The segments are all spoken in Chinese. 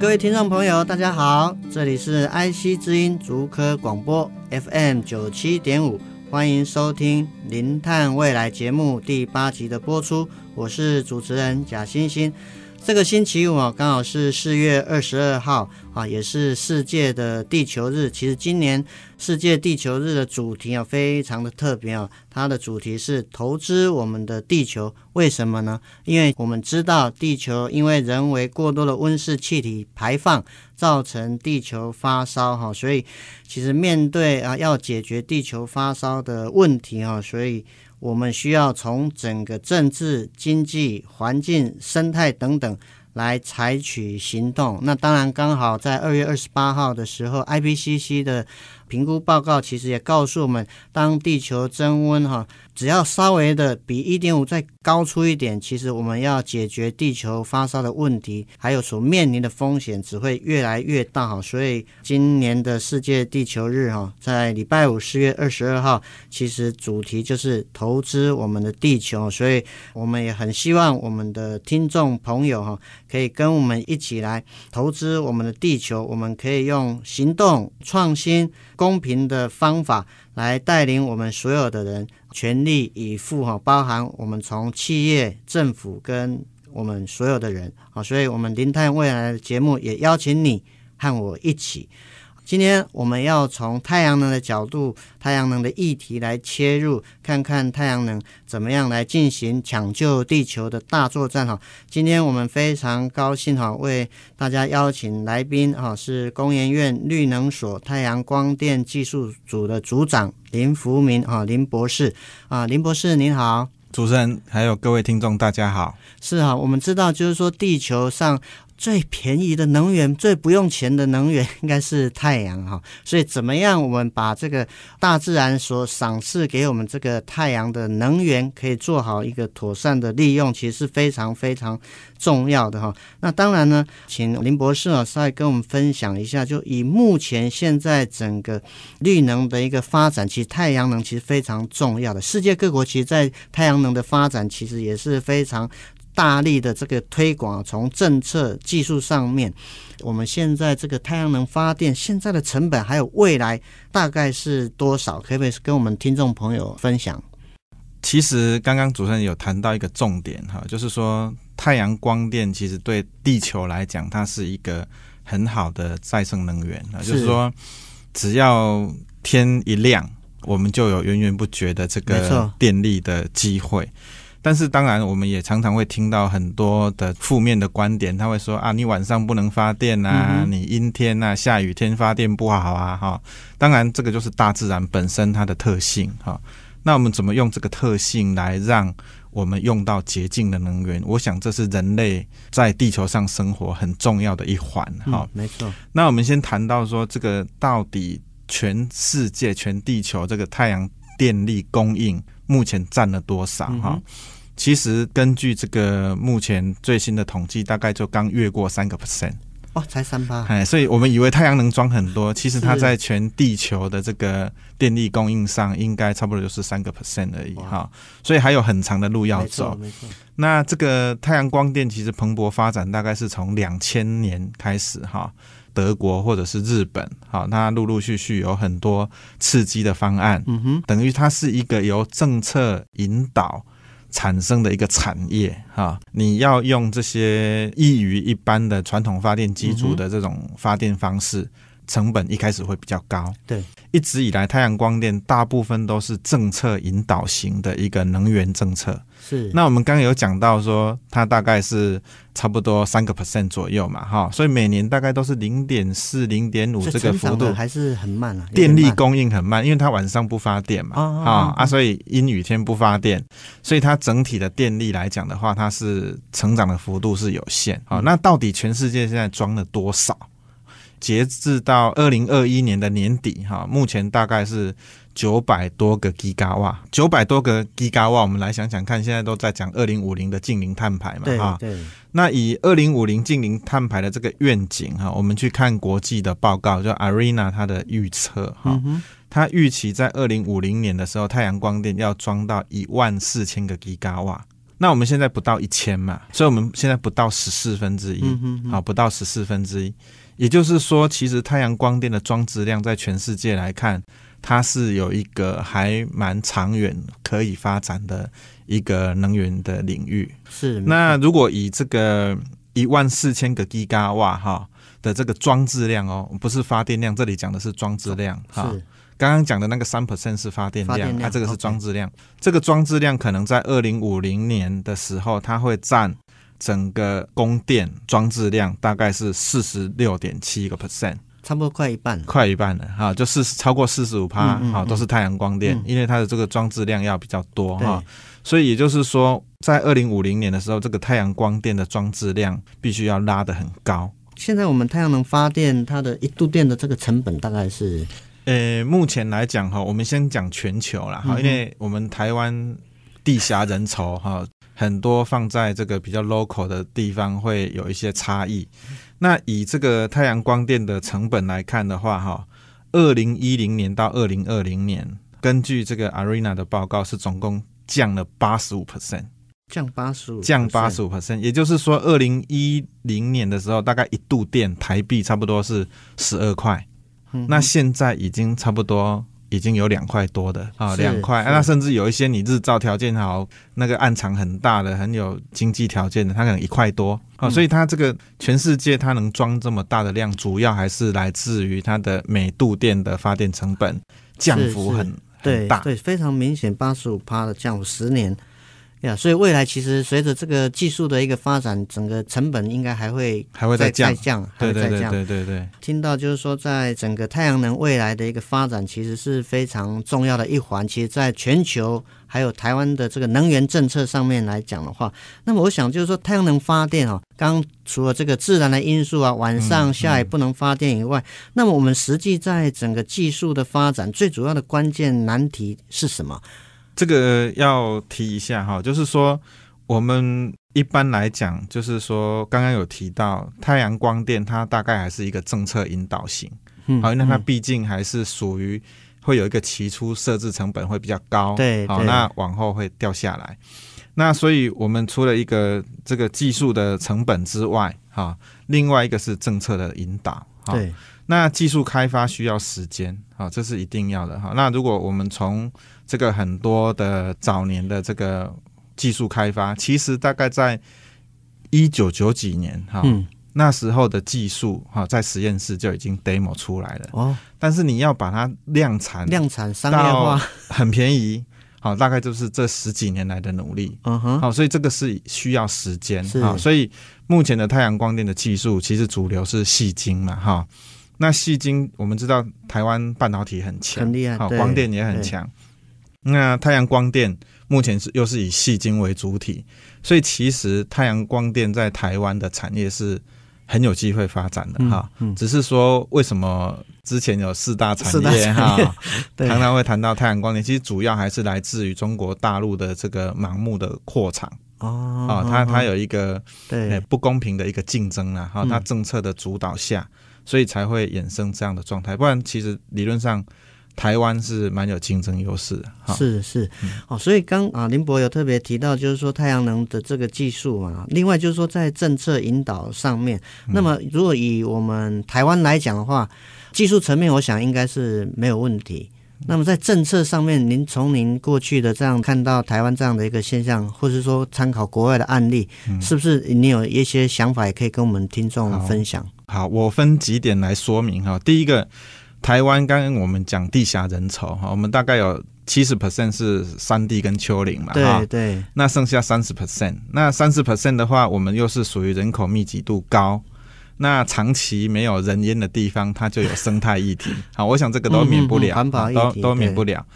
各位听众朋友，大家好，这里是 IC 之音足科广播 FM 九七点五，欢迎收听《零碳未来》节目第八集的播出，我是主持人贾欣欣。这个星期五啊，刚好是四月二十二号啊，也是世界的地球日。其实今年世界地球日的主题啊，非常的特别啊，它的主题是投资我们的地球。为什么呢？因为我们知道地球因为人为过多的温室气体排放，造成地球发烧哈，所以其实面对啊，要解决地球发烧的问题哈，所以。我们需要从整个政治、经济、环境、生态等等来采取行动。那当然，刚好在二月二十八号的时候，IPCC 的评估报告其实也告诉我们，当地球增温哈，只要稍微的比一点五再高出一点，其实我们要解决地球发烧的问题，还有所面临的风险只会越来越大哈。所以今年的世界地球日哈，在礼拜五四月二十二号，其实主题就是投资我们的地球。所以我们也很希望我们的听众朋友哈，可以跟我们一起来投资我们的地球。我们可以用行动创新。公平的方法来带领我们所有的人全力以赴哈，包含我们从企业、政府跟我们所有的人好，所以我们林泰未来的节目也邀请你和我一起。今天我们要从太阳能的角度、太阳能的议题来切入，看看太阳能怎么样来进行抢救地球的大作战哈。今天我们非常高兴哈，为大家邀请来宾哈，是工研院绿能所太阳光电技术组的组长林福明啊，林博士啊，林博士您好，主持人还有各位听众大家好。是哈，我们知道就是说地球上。最便宜的能源，最不用钱的能源，应该是太阳哈。所以，怎么样我们把这个大自然所赏赐给我们这个太阳的能源，可以做好一个妥善的利用，其实是非常非常重要的哈。那当然呢，请林博士啊，稍微跟我们分享一下，就以目前现在整个绿能的一个发展，其实太阳能其实非常重要的。世界各国其实，在太阳能的发展，其实也是非常。大力的这个推广，从政策、技术上面，我们现在这个太阳能发电现在的成本，还有未来大概是多少？可不可以跟我们听众朋友分享？其实刚刚主持人有谈到一个重点哈，就是说太阳光电其实对地球来讲，它是一个很好的再生能源啊，就是说只要天一亮，我们就有源源不绝的这个电力的机会。但是当然，我们也常常会听到很多的负面的观点，他会说啊，你晚上不能发电啊，你阴天啊、下雨天发电不好啊，哈。当然，这个就是大自然本身它的特性哈。那我们怎么用这个特性来让我们用到洁净的能源？我想这是人类在地球上生活很重要的一环哈。没错。那我们先谈到说，这个到底全世界、全地球这个太阳电力供应。目前占了多少？哈、嗯，其实根据这个目前最新的统计，大概就刚越过三个 percent 哦，才三八。哎，所以我们以为太阳能装很多，其实它在全地球的这个电力供应上，应该差不多就是三个 percent 而已。哈，所以还有很长的路要走。那这个太阳光电其实蓬勃发展，大概是从两千年开始。哈。德国或者是日本，好，那陆陆续续有很多刺激的方案，嗯哼，等于它是一个由政策引导产生的一个产业，哈，你要用这些异于一般的传统发电机组的这种发电方式，成本一开始会比较高。对，一直以来太阳光电大部分都是政策引导型的一个能源政策。是，那我们刚刚有讲到说，它大概是差不多三个 percent 左右嘛，哈，所以每年大概都是零点四、零点五这个幅度，还是很慢啊。电力供应很慢，因为它晚上不发电嘛，啊、哦哦、啊，所以阴雨天不发电，所以它整体的电力来讲的话，它是成长的幅度是有限。好、嗯，那到底全世界现在装了多少？截至到二零二一年的年底，哈，目前大概是。九百多个吉瓦，九百多个吉瓦，我们来想想看，现在都在讲二零五零的近零碳排嘛，哈。对。那以二零五零近零碳排的这个愿景哈，我们去看国际的报告，就 ARENA 它的预测哈，它预期在二零五零年的时候，太阳光电要装到一万四千个吉瓦。那我们现在不到一千嘛，所以我们现在不到十四分之一，好，不到十四分之一。也就是说，其实太阳光电的装置量在全世界来看。它是有一个还蛮长远可以发展的一个能源的领域。是。那如果以这个一万四千个吉瓦哈的这个装置量哦，不是发电量，这里讲的是装置量哈。是。刚刚讲的那个三 percent 是发电量，它、啊、这个是装置量。这个装置量可能在二零五零年的时候，它会占整个供电装置量大概是四十六点七个 percent。差不多快一半，快一半了哈，就四十超过四十五趴哈，都是太阳光电，嗯，因为它的这个装置量要比较多哈，所以也就是说，在二零五零年的时候，这个太阳光电的装置量必须要拉得很高。现在我们太阳能发电，它的一度电的这个成本大概是，呃，目前来讲哈，我们先讲全球啦哈，因为我们台湾地狭人稠哈，很多放在这个比较 local 的地方会有一些差异。那以这个太阳光电的成本来看的话，哈，二零一零年到二零二零年，根据这个 ARENA 的报告，是总共降了八十五。percent，降八十五，降八十五 percent，也就是说，二零一零年的时候，大概一度电台币差不多是十二块，那现在已经差不多。已经有两块多的啊，两块、啊，那甚至有一些你日照条件好，那个暗场很大的，很有经济条件的，它可能一块多啊。所以它这个全世界它能装这么大的量，主要还是来自于它的每度电的发电成本降幅很很大，对，非常明显，八十五趴的降幅，十年。呀，所以未来其实随着这个技术的一个发展，整个成本应该还会还会再降，还会再降。对对对对，对。听到就是说，在整个太阳能未来的一个发展，其实是非常重要的一环。其实，在全球还有台湾的这个能源政策上面来讲的话，那么我想就是说，太阳能发电哦，刚除了这个自然的因素啊，晚上下雨不能发电以外，嗯嗯，那么我们实际在整个技术的发展，最主要的关键难题是什么？这个要提一下哈，就是说我们一般来讲，就是说刚刚有提到太阳光电，它大概还是一个政策引导型，嗯，好，那它毕竟还是属于会有一个起初设置成本会比较高，对，好，那往后会掉下来。那所以我们除了一个这个技术的成本之外，哈，另外一个是政策的引导，对，那技术开发需要时间，啊，这是一定要的哈。那如果我们从这个很多的早年的这个技术开发，其实大概在一九九几年哈、嗯，那时候的技术哈，在实验室就已经 demo 出来了。哦，但是你要把它量产，量产商业化很便宜，好，大概就是这十几年来的努力。嗯哼，好，所以这个是需要时间。啊，所以目前的太阳光电的技术，其实主流是细晶嘛，哈。那矽晶我们知道台湾半导体很强，很厉害，好，光电也很强。那太阳光电目前是又是以矽晶为主体，所以其实太阳光电在台湾的产业是很有机会发展的哈、嗯。嗯。只是说为什么之前有四大产业哈，常常会谈到太阳光电，其实主要还是来自于中国大陆的这个盲目的扩厂哦啊，它它有一个对。不公平的一个竞争啊哈，它政策的主导下，所以才会衍生这样的状态。不然其实理论上。台湾是蛮有竞争优势的，是是，哦，所以刚啊林博有特别提到，就是说太阳能的这个技术嘛，另外就是说在政策引导上面，那么如果以我们台湾来讲的话，技术层面我想应该是没有问题。那么在政策上面，您从您过去的这样看到台湾这样的一个现象，或是说参考国外的案例，是不是你有一些想法也可以跟我们听众分享？好，我分几点来说明哈。第一个，台湾刚刚我们讲地狭人稠哈，我们大概有七十 percent 是山地跟丘陵嘛，对对。那剩下三十 percent，那三十 percent 的话，我们又是属于人口密集度高，那长期没有人烟的地方，它就有生态议题。好，我想这个都免不了，嗯嗯、都都免不了。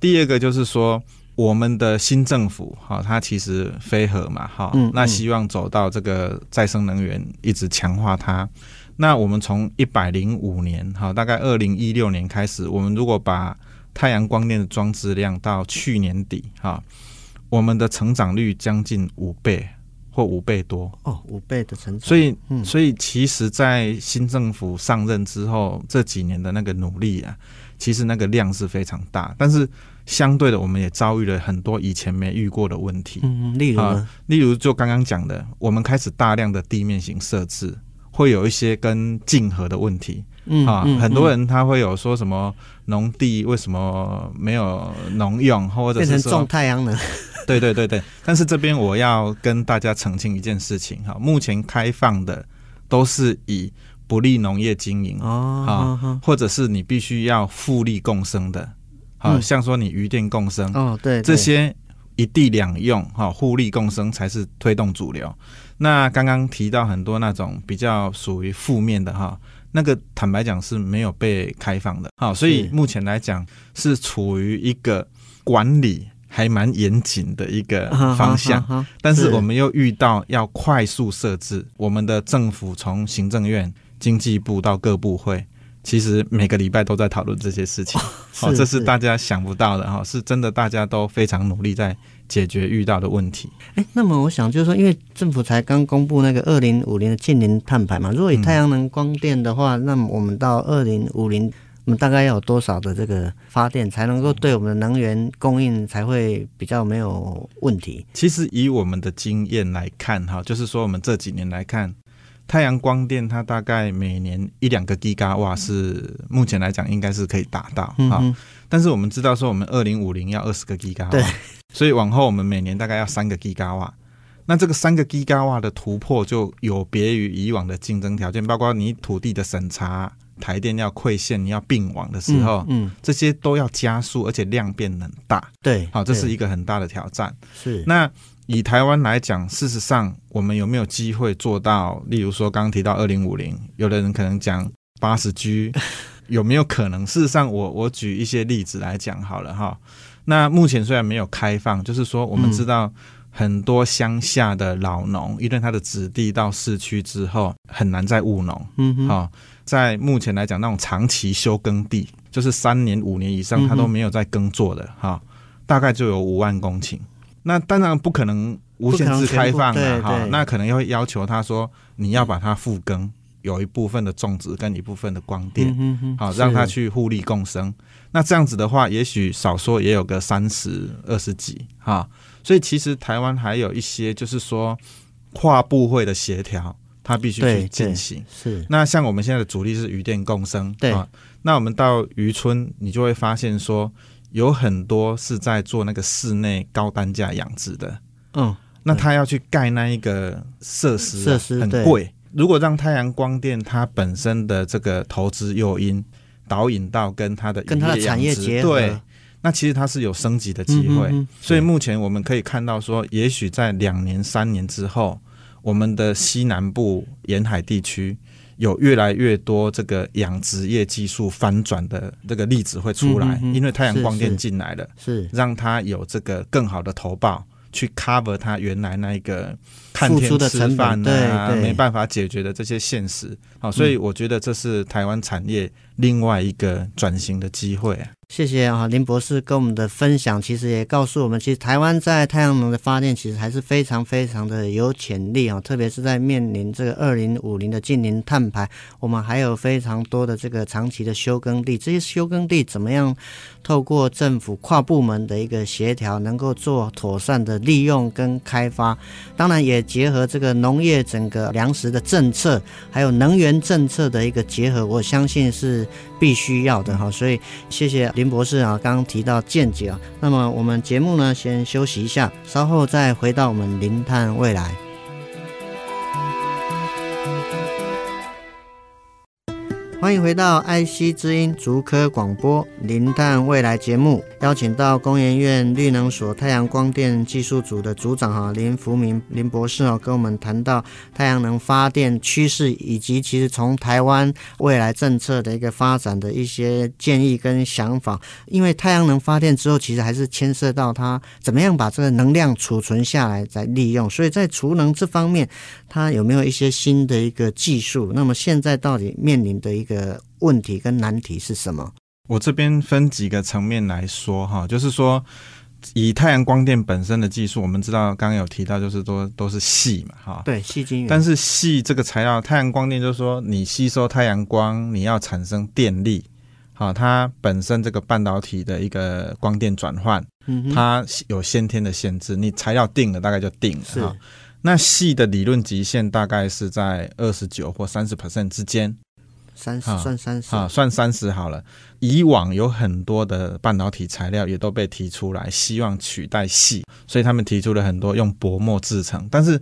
第二个就是说。我们的新政府哈，它其实非核嘛哈，那希望走到这个再生能源，一直强化它。那我们从一百零五年哈，大概二零一六年开始，我们如果把太阳光电的装置量到去年底哈，我们的成长率将近五倍或五倍多哦，五倍的成长。所以，所以其实，在新政府上任之后这几年的那个努力啊，其实那个量是非常大，但是。相对的，我们也遭遇了很多以前没遇过的问题。嗯，例如、啊，例如就刚刚讲的，我们开始大量的地面型设置，会有一些跟竞合的问题。嗯，啊，嗯、很多人他会有说什么农地为什么没有农用，或者是变成种太阳能？对对对对。但是这边我要跟大家澄清一件事情哈，目前开放的都是以不利农业经营哦，啊，或者是你必须要互利共生的。好像说你渔电共生哦，对，这些一地两用哈，互利共生才是推动主流。那刚刚提到很多那种比较属于负面的哈，那个坦白讲是没有被开放的。好，所以目前来讲是处于一个管理还蛮严谨的一个方向，但是我们又遇到要快速设置，我们的政府从行政院、经济部到各部会。其实每个礼拜都在讨论这些事情，好、哦，这是大家想不到的哈，是真的，大家都非常努力在解决遇到的问题。哎，那么我想就是说，因为政府才刚公布那个二零五零的近零碳排嘛，如果以太阳能光电的话，嗯、那么我们到二零五零，我们大概要有多少的这个发电才能够对我们的能源供应才会比较没有问题？其实以我们的经验来看，哈，就是说我们这几年来看。太阳光电它大概每年一两个吉瓦是目前来讲应该是可以达到啊，但是我们知道说我们二零五零要二十个吉瓦，所以往后我们每年大概要三个吉瓦。那这个三个吉瓦的突破就有别于以往的竞争条件，包括你土地的审查、台电要馈线、你要并网的时候，嗯，这些都要加速，而且量变很大，对，好，这是一个很大的挑战，是。那。以台湾来讲，事实上，我们有没有机会做到？例如说，刚刚提到二零五零，有的人可能讲八十 G，有没有可能？事实上我，我我举一些例子来讲好了哈。那目前虽然没有开放，就是说，我们知道很多乡下的老农，因为他的子弟到市区之后，很难再务农。嗯哼，好，在目前来讲，那种长期休耕地，就是三年五年以上，他都没有在耕作的哈，大概就有五万公顷。那当然不可能无限制开放的哈，那可能要要求他说，你要把它复耕，有一部分的种植跟一部分的光电，好让它去互利共生。那这样子的话，也许少说也有个三十二十几哈。所以其实台湾还有一些就是说跨部会的协调，它必须去进行。是那像我们现在的主力是渔电共生，对啊。那我们到渔村，你就会发现说。有很多是在做那个室内高单价养殖的，嗯，那他要去盖那一个设施，设施很贵。如果让太阳光电它本身的这个投资诱因导引到跟它的跟它的产业结合，对，那其实它是有升级的机会。嗯嗯嗯，所以目前我们可以看到说，也许在两年、三年之后，我们的西南部沿海地区。有越来越多这个养殖业技术翻转的这个例子会出来，因为太阳光电进来了，是让它有这个更好的投报，去 cover 它原来那一个看天吃饭啊没办法解决的这些现实。好，所以我觉得这是台湾产业另外一个转型的机会啊。谢谢啊，林博士跟我们的分享，其实也告诉我们，其实台湾在太阳能的发电其实还是非常非常的有潜力啊，特别是在面临这个二零五零的净零碳排，我们还有非常多的这个长期的休耕地，这些休耕地怎么样透过政府跨部门的一个协调，能够做妥善的利用跟开发，当然也结合这个农业整个粮食的政策，还有能源政策的一个结合，我相信是必须要的哈，所以谢谢。林博士啊，刚刚提到见解啊，那么我们节目呢，先休息一下，稍后再回到我们零探未来。欢迎回到爱惜之音竹科广播零碳未来节目，邀请到工研院绿能所太阳光电技术组的组长哈林福明林博士哦，跟我们谈到太阳能发电趋势，以及其实从台湾未来政策的一个发展的一些建议跟想法。因为太阳能发电之后，其实还是牵涉到它怎么样把这个能量储存下来再利用，所以在储能这方面，它有没有一些新的一个技术？那么现在到底面临的一个个问题跟难题是什么？我这边分几个层面来说哈，就是说以太阳光电本身的技术，我们知道刚刚有提到，就是说都是细嘛哈，对，细晶圆。但是细这个材料，太阳光电就是说你吸收太阳光，你要产生电力，好，它本身这个半导体的一个光电转换，嗯，它有先天的限制，你材料定了大概就定了哈。那细的理论极限大概是在二十九或三十 percent 之间。三十算三十啊，算三十好了。以往有很多的半导体材料也都被提出来，希望取代矽，所以他们提出了很多用薄膜制成。但是，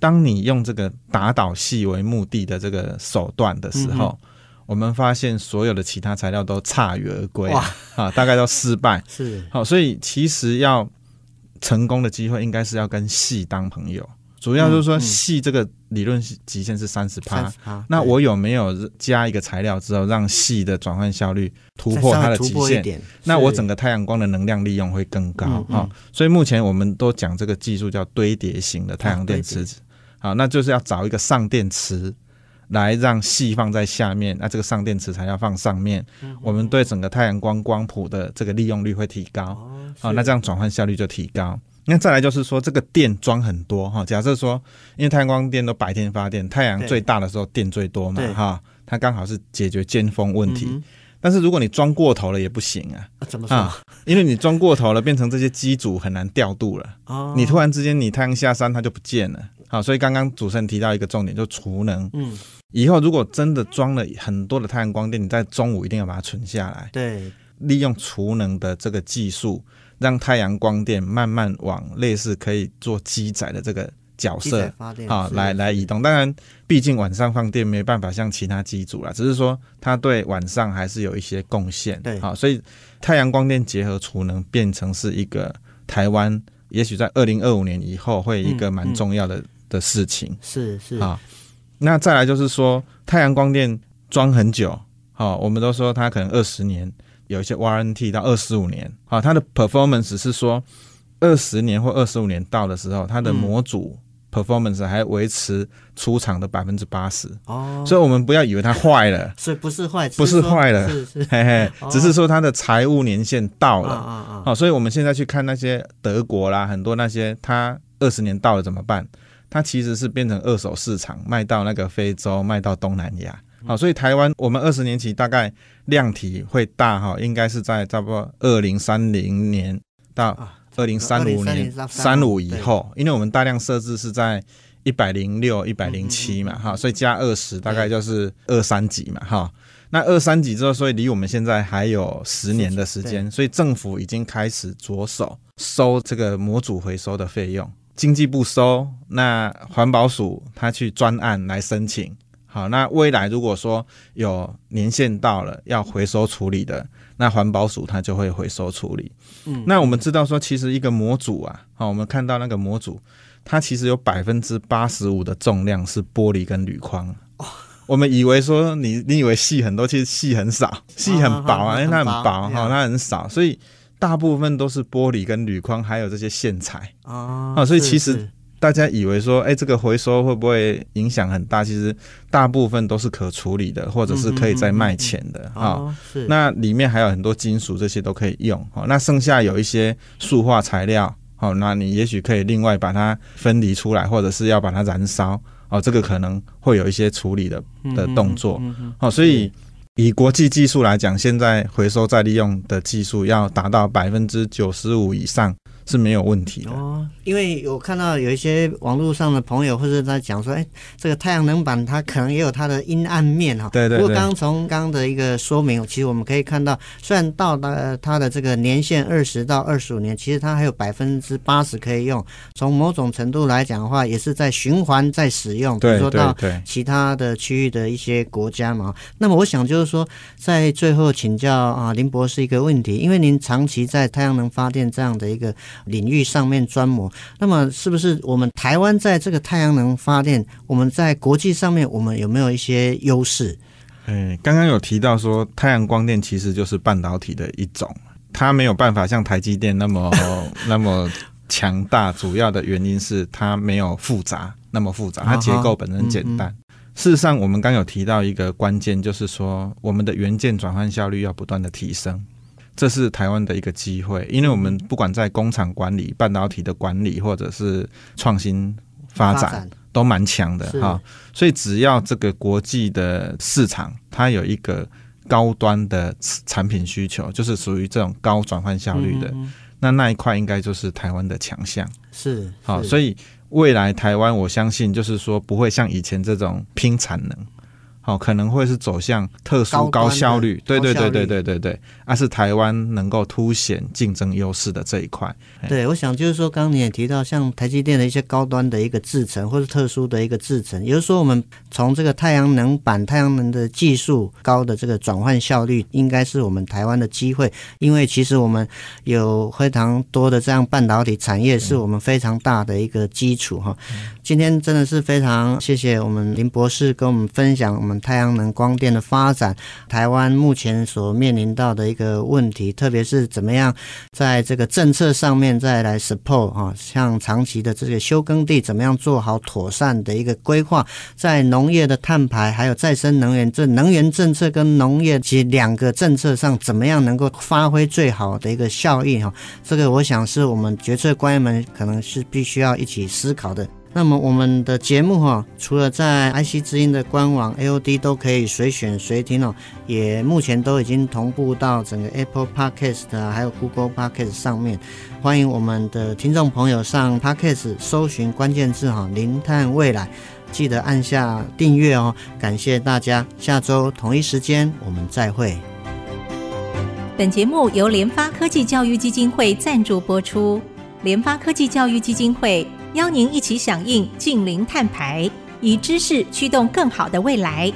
当你用这个打倒矽为目的的这个手段的时候，嗯、我们发现所有的其他材料都铩羽而归啊，大概都失败。是好，所以其实要成功的机会，应该是要跟矽当朋友。主要就是说，细这个理论极限是三十趴，那我有没有加一个材料之后，让细的转换效率突破它的极限？那我整个太阳光的能量利用会更高啊、嗯嗯哦！所以目前我们都讲这个技术叫堆叠型的太阳电池子。好，那就是要找一个上电池来让细放在下面，那这个上电池才要放上面。我们对整个太阳光光谱的这个利用率会提高，好，那这样转换效率就提高。那再来就是说，这个电装很多哈。假设说，因为太阳光电都白天发电，太阳最大的时候电最多嘛哈，它刚好是解决尖峰问题。嗯、但是如果你装过头了也不行啊。啊怎么说？啊、因为你装过头了，变成这些机组很难调度了。哦。你突然之间你太阳下山，它就不见了。好，所以刚刚主持人提到一个重点，就储能。嗯。以后如果真的装了很多的太阳光电，你在中午一定要把它存下来。对。利用储能的这个技术。让太阳光电慢慢往类似可以做机载的这个角色啊，来来移动。当然，毕竟晚上放电没办法像其他机组啦，只是说它对晚上还是有一些贡献。对，好，所以太阳光电结合储能变成是一个台湾，也许在二零二五年以后会一个蛮重要的的事情。是是啊，那再来就是说太阳光电装很久，好，我们都说它可能二十年。有一些 warranty 到二十五年，好，它的 performance 是说二十年或二十五年到的时候，它的模组 performance 还维持出厂的百分之八十。哦，所以我们不要以为它坏了，所以不是坏，不是坏了，是是，嘿嘿，只是说它的财务年限到了。啊啊，所以我们现在去看那些德国啦，很多那些它二十年到了怎么办？它其实是变成二手市场卖到那个非洲，卖到东南亚。好，所以台湾我们二十年期大概量体会大哈，应该是在差不多二零三零年到二零三五年三五以后，因为我们大量设置是在一百零六、一百零七嘛哈，所以加二十大概就是二三几嘛哈。那二三几之后，所以离我们现在还有十年的时间，所以政府已经开始着手收这个模组回收的费用，经济部收，那环保署他去专案来申请。好，那未来如果说有年限到了要回收处理的，那环保署它就会回收处理。嗯，那我们知道说，其实一个模组啊，好，我们看到那个模组，它其实有百分之八十五的重量是玻璃跟铝框。哦，我们以为说你你以为细很多，其实细很少，细很薄啊，因为它很薄哈，它很少，所以大部分都是玻璃跟铝框，还有这些线材啊，所以其实。大家以为说，哎，这个回收会不会影响很大？其实大部分都是可处理的，或者是可以再卖钱的啊。是，那里面还有很多金属，这些都可以用。好，那剩下有一些塑化材料，好，那你也许可以另外把它分离出来，或者是要把它燃烧。哦，这个可能会有一些处理的的动作。好，所以以国际技术来讲，现在回收再利用的技术要达到百分之九十五以上。是没有问题的。哦，因为我看到有一些网络上的朋友或者在讲说，哎，这个太阳能板它可能也有它的阴暗面哈。对对对。不过刚刚从刚刚的一个说明，其实我们可以看到，虽然到达它的这个年限二十到二十五年，其实它还有百分之八十可以用。从某种程度来讲的话，也是在循环在使用。比如说到其他的区域的一些国家嘛。那么我想就是说，在最后请教啊林博士一个问题，因为您长期在太阳能发电这样的一个领域上面专模，那么是不是我们台湾在这个太阳能发电，我们在国际上面我们有没有一些优势？诶，刚刚有提到说太阳光电其实就是半导体的一种，它没有办法像台积电那么 那么强大，主要的原因是它没有复杂那么复杂，它结构本身简单。事实上，我们刚有提到一个关键，就是说我们的元件转换效率要不断的提升，这是台湾的一个机会，因为我们不管在工厂管理、半导体的管理，或者是创新发展，发展都蛮强的哈。所以只要这个国际的市场它有一个高端的产品需求，就是属于这种高转换效率的，嗯、那那一块应该就是台湾的强项。是好，所以。未来台湾，我相信就是说不会像以前这种拼产能。好，可能会是走向特殊高效率，对对对对对对对，而是台湾能够凸显竞争优势的这一块。对，我想就是说，刚刚你也提到，像台积电的一些高端的一个制程，或是特殊的一个制程，也就是说，我们从这个太阳能板、太阳能的技术高的这个转换效率，应该是我们台湾的机会，因为其实我们有非常多的这样半导体产业，是我们非常大的一个基础哈。嗯、今天真的是非常谢谢我们林博士跟我们分享我们。太阳能光电的发展，台湾目前所面临到的一个问题，特别是怎么样在这个政策上面再来 support 啊，像长期的这个休耕地怎么样做好妥善的一个规划，在农业的碳排还有再生能源这能源政策跟农业及两个政策上怎么样能够发挥最好的一个效益哈，这个我想是我们决策官员们可能是必须要一起思考的。那么我们的节目哈，除了在 IC 之音的官网 AOD 都可以随选随听哦，也目前都已经同步到整个 Apple Podcast 啊，还有 Google Podcast 上面。欢迎我们的听众朋友上 Podcast 搜寻关键字哈“零碳未来”，记得按下订阅哦。感谢大家，下周同一时间我们再会。本节目由联发科技教育基金会赞助播出，联发科技教育基金会。邀您一起响应净零碳排，以知识驱动更好的未来。